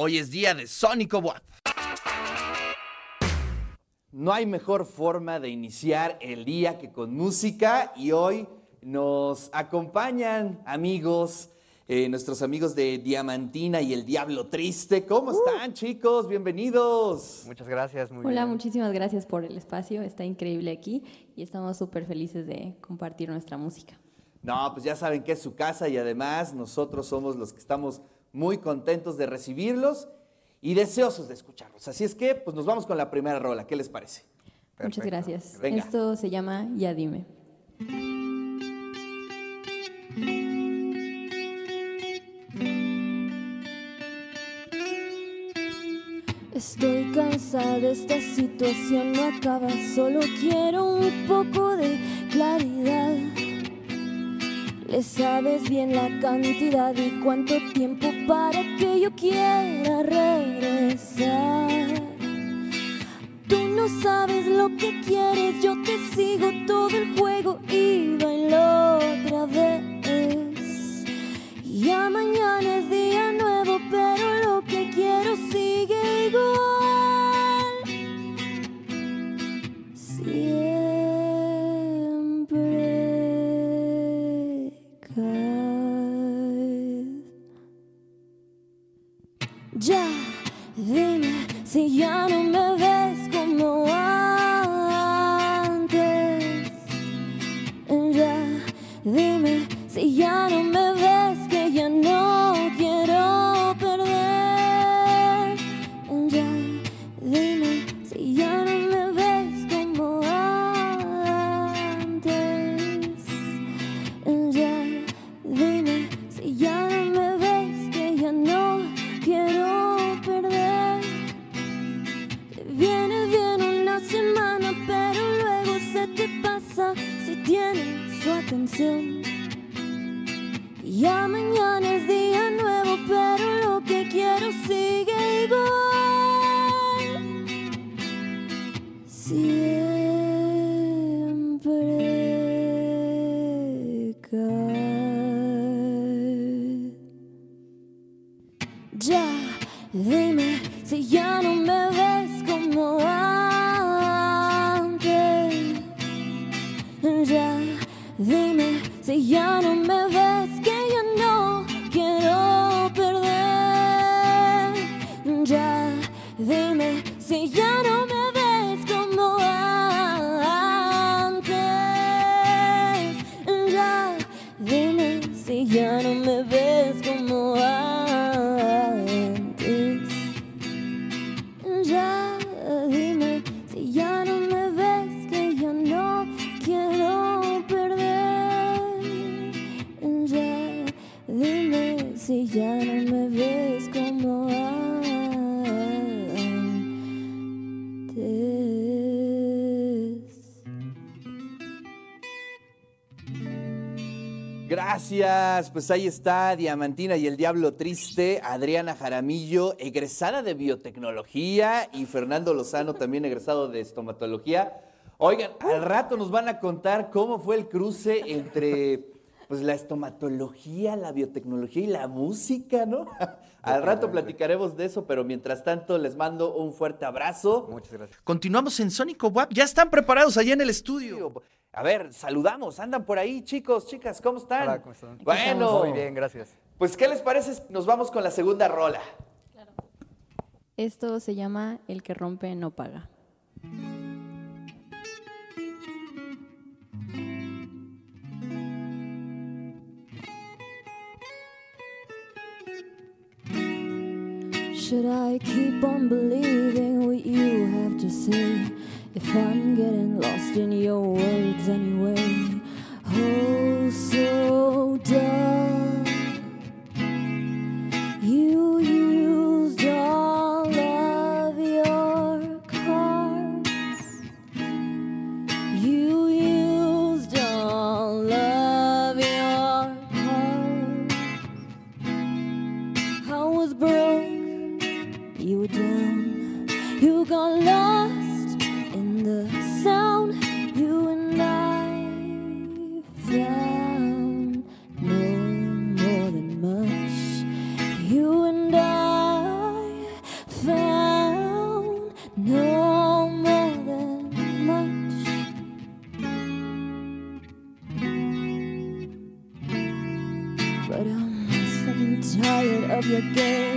Hoy es día de Sónico WAP. No hay mejor forma de iniciar el día que con música y hoy nos acompañan amigos, eh, nuestros amigos de Diamantina y el Diablo Triste. ¿Cómo están chicos? Bienvenidos. Muchas gracias. Muy Hola, bien. muchísimas gracias por el espacio. Está increíble aquí y estamos súper felices de compartir nuestra música. No, pues ya saben que es su casa y además nosotros somos los que estamos muy contentos de recibirlos y deseosos de escucharlos. Así es que, pues nos vamos con la primera rola. ¿Qué les parece? Muchas gracias. Venga. Esto se llama Ya Dime. Estoy cansada de esta situación, no acaba, solo quiero un poco de claridad. Le sabes bien la cantidad y cuánto tiempo para que yo quiera regresar. Tú no sabes lo que quieres, yo te sigo todo el juego y Ya, dime si ya no me ves como antes. Ya, dime si ya no me ves que ya no Gracias, pues ahí está Diamantina y el Diablo Triste, Adriana Jaramillo, egresada de biotecnología y Fernando Lozano, también egresado de estomatología. Oigan, al rato nos van a contar cómo fue el cruce entre pues la estomatología, la biotecnología y la música, ¿no? Al rato platicaremos de eso, pero mientras tanto les mando un fuerte abrazo. Muchas gracias. Continuamos en Sónico WAP. Ya están preparados allá en el estudio. A ver, saludamos. Andan por ahí, chicos, chicas, ¿cómo están? Hola, ¿cómo están? Bueno, Muy bien, gracias. pues, ¿qué les parece? Nos vamos con la segunda rola. Esto se llama El que rompe no paga. Should I keep on believing what you have to say? I'm getting lost in your words anyway. Oh, so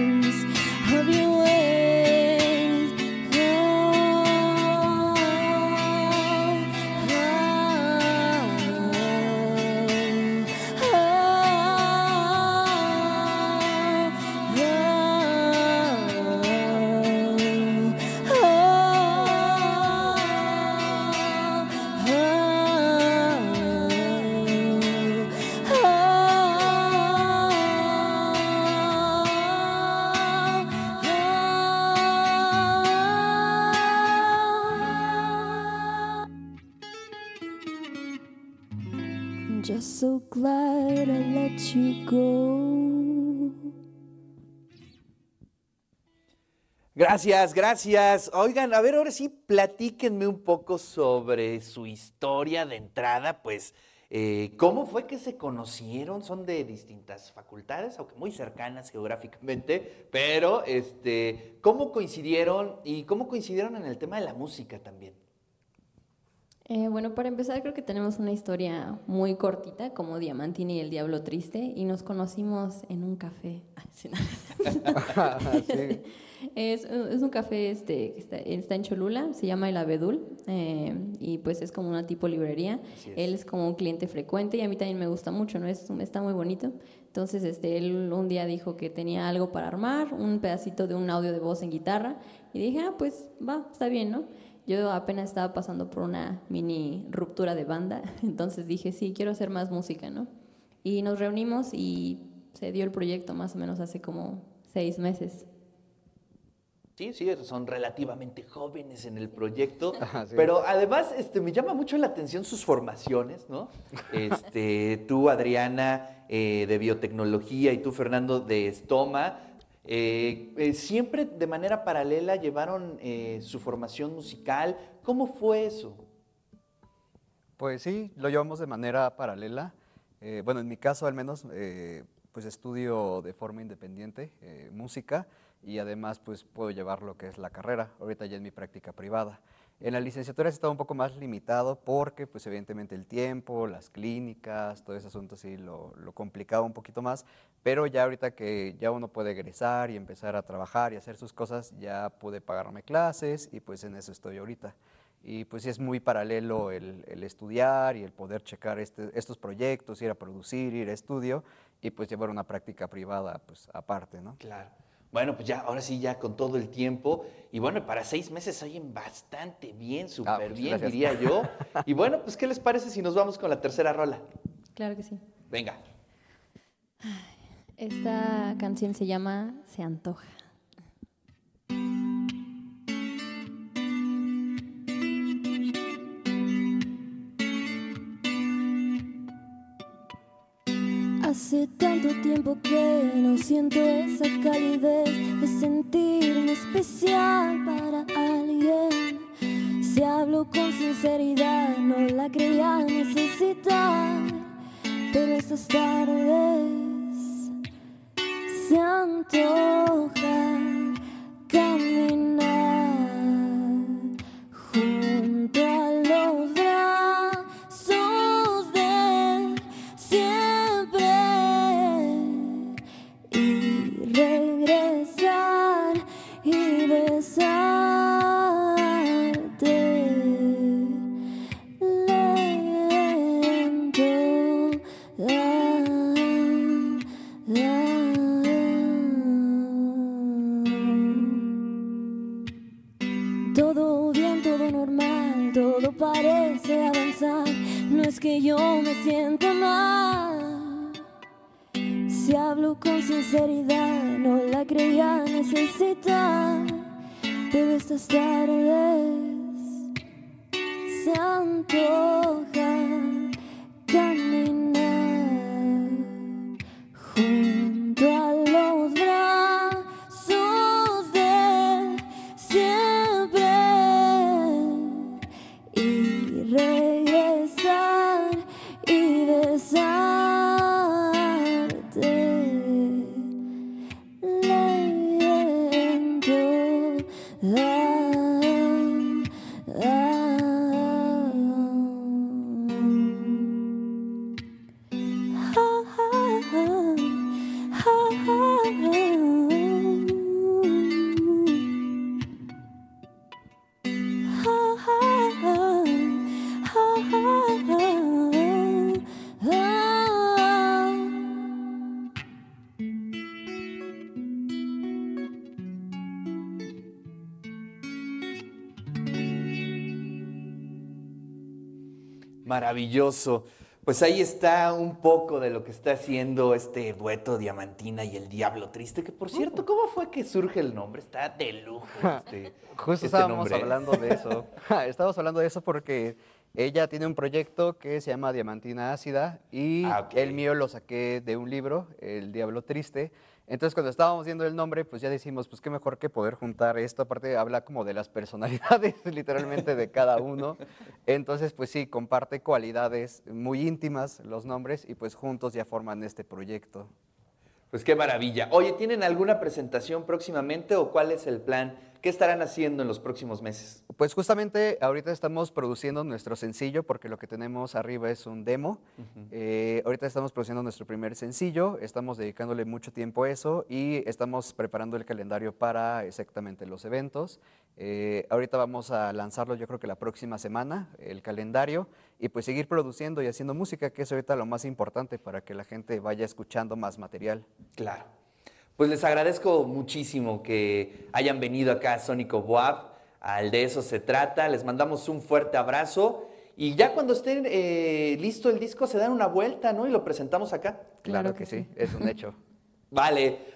of your ways. So glad let you go. Gracias, gracias. Oigan, a ver, ahora sí, platíquenme un poco sobre su historia de entrada, pues, eh, ¿cómo fue que se conocieron? Son de distintas facultades, aunque muy cercanas geográficamente, pero, este, ¿cómo coincidieron y cómo coincidieron en el tema de la música también? Eh, bueno, para empezar, creo que tenemos una historia muy cortita, como Diamantini y el Diablo Triste, y nos conocimos en un café. Sí, no. Sí. es, es un café este, que está, está en Cholula, se llama El Abedul, eh, y pues es como una tipo librería. Él es como un cliente frecuente y a mí también me gusta mucho, ¿no? Es, está muy bonito. Entonces, este, él un día dijo que tenía algo para armar, un pedacito de un audio de voz en guitarra, y dije, ah, pues va, está bien, ¿no? Yo apenas estaba pasando por una mini ruptura de banda, entonces dije, sí, quiero hacer más música, ¿no? Y nos reunimos y se dio el proyecto más o menos hace como seis meses. Sí, sí, son relativamente jóvenes en el proyecto, Ajá, sí. pero además este, me llama mucho la atención sus formaciones, ¿no? Este, tú, Adriana, eh, de biotecnología y tú, Fernando, de estoma, eh, eh, siempre de manera paralela llevaron eh, su formación musical. ¿Cómo fue eso? Pues sí, lo llevamos de manera paralela. Bueno, en mi caso al menos, pues estudio de forma independiente música y además pues puedo llevar lo que es la carrera, ahorita ya en mi práctica privada. En la licenciatura he estado un poco más limitado porque pues evidentemente el tiempo, las clínicas, todo ese asunto sí lo, lo complicaba un poquito más, pero ya ahorita que ya uno puede egresar y empezar a trabajar y hacer sus cosas, ya pude pagarme clases y pues en eso estoy ahorita. Y pues sí es muy paralelo el, el estudiar y el poder checar este- estos proyectos, ir a producir, ir a estudio y pues llevar una práctica privada pues aparte, ¿no? Claro. Bueno, pues ya, ahora sí, ya con todo el tiempo. Y bueno, para seis meses oyen bastante bien, súper pues, bien, gracias. diría yo. Y bueno, pues, ¿qué les parece si nos vamos con la tercera rola? Claro que sí. Venga. Esta canción se llama Se antoja. Hace tanto tiempo que no siento esa calidez de sentirme especial para alguien. Si hablo con sinceridad, no la creía necesitar, pero estas tardes se antoja caminar No es que yo me sienta mal. Si hablo con sinceridad, no la creía necesitar. Pero estas tardes se antoja Maravilloso. Pues ahí está un poco de lo que está haciendo este dueto Diamantina y el Diablo Triste, que por cierto, ¿cómo fue que surge el nombre? Está de lujo este, Justo este estábamos nombre. hablando de eso. Estábamos hablando de eso porque ella tiene un proyecto que se llama Diamantina Ácida y Ah, el mío lo saqué de un libro, El Diablo Triste. Entonces cuando estábamos viendo el nombre, pues ya decimos, pues qué mejor que poder juntar esto. Aparte habla como de las personalidades literalmente de cada uno. Entonces pues sí, comparte cualidades muy íntimas los nombres y pues juntos ya forman este proyecto. Pues qué maravilla. Oye, ¿tienen alguna presentación próximamente o cuál es el plan? ¿Qué estarán haciendo en los próximos meses? Pues justamente ahorita estamos produciendo nuestro sencillo porque lo que tenemos arriba es un demo. Eh, ahorita estamos produciendo nuestro primer sencillo, estamos dedicándole mucho tiempo a eso y estamos preparando el calendario para exactamente los eventos. Eh, ahorita vamos a lanzarlo yo creo que la próxima semana, el calendario, y pues seguir produciendo y haciendo música, que es ahorita lo más importante para que la gente vaya escuchando más material. Claro. Pues les agradezco muchísimo que hayan venido acá a Sónico Boab. Al de eso se trata. Les mandamos un fuerte abrazo. Y ya cuando esté eh, listo el disco, se dan una vuelta, ¿no? Y lo presentamos acá. Claro, que, sí, es un hecho. Vale.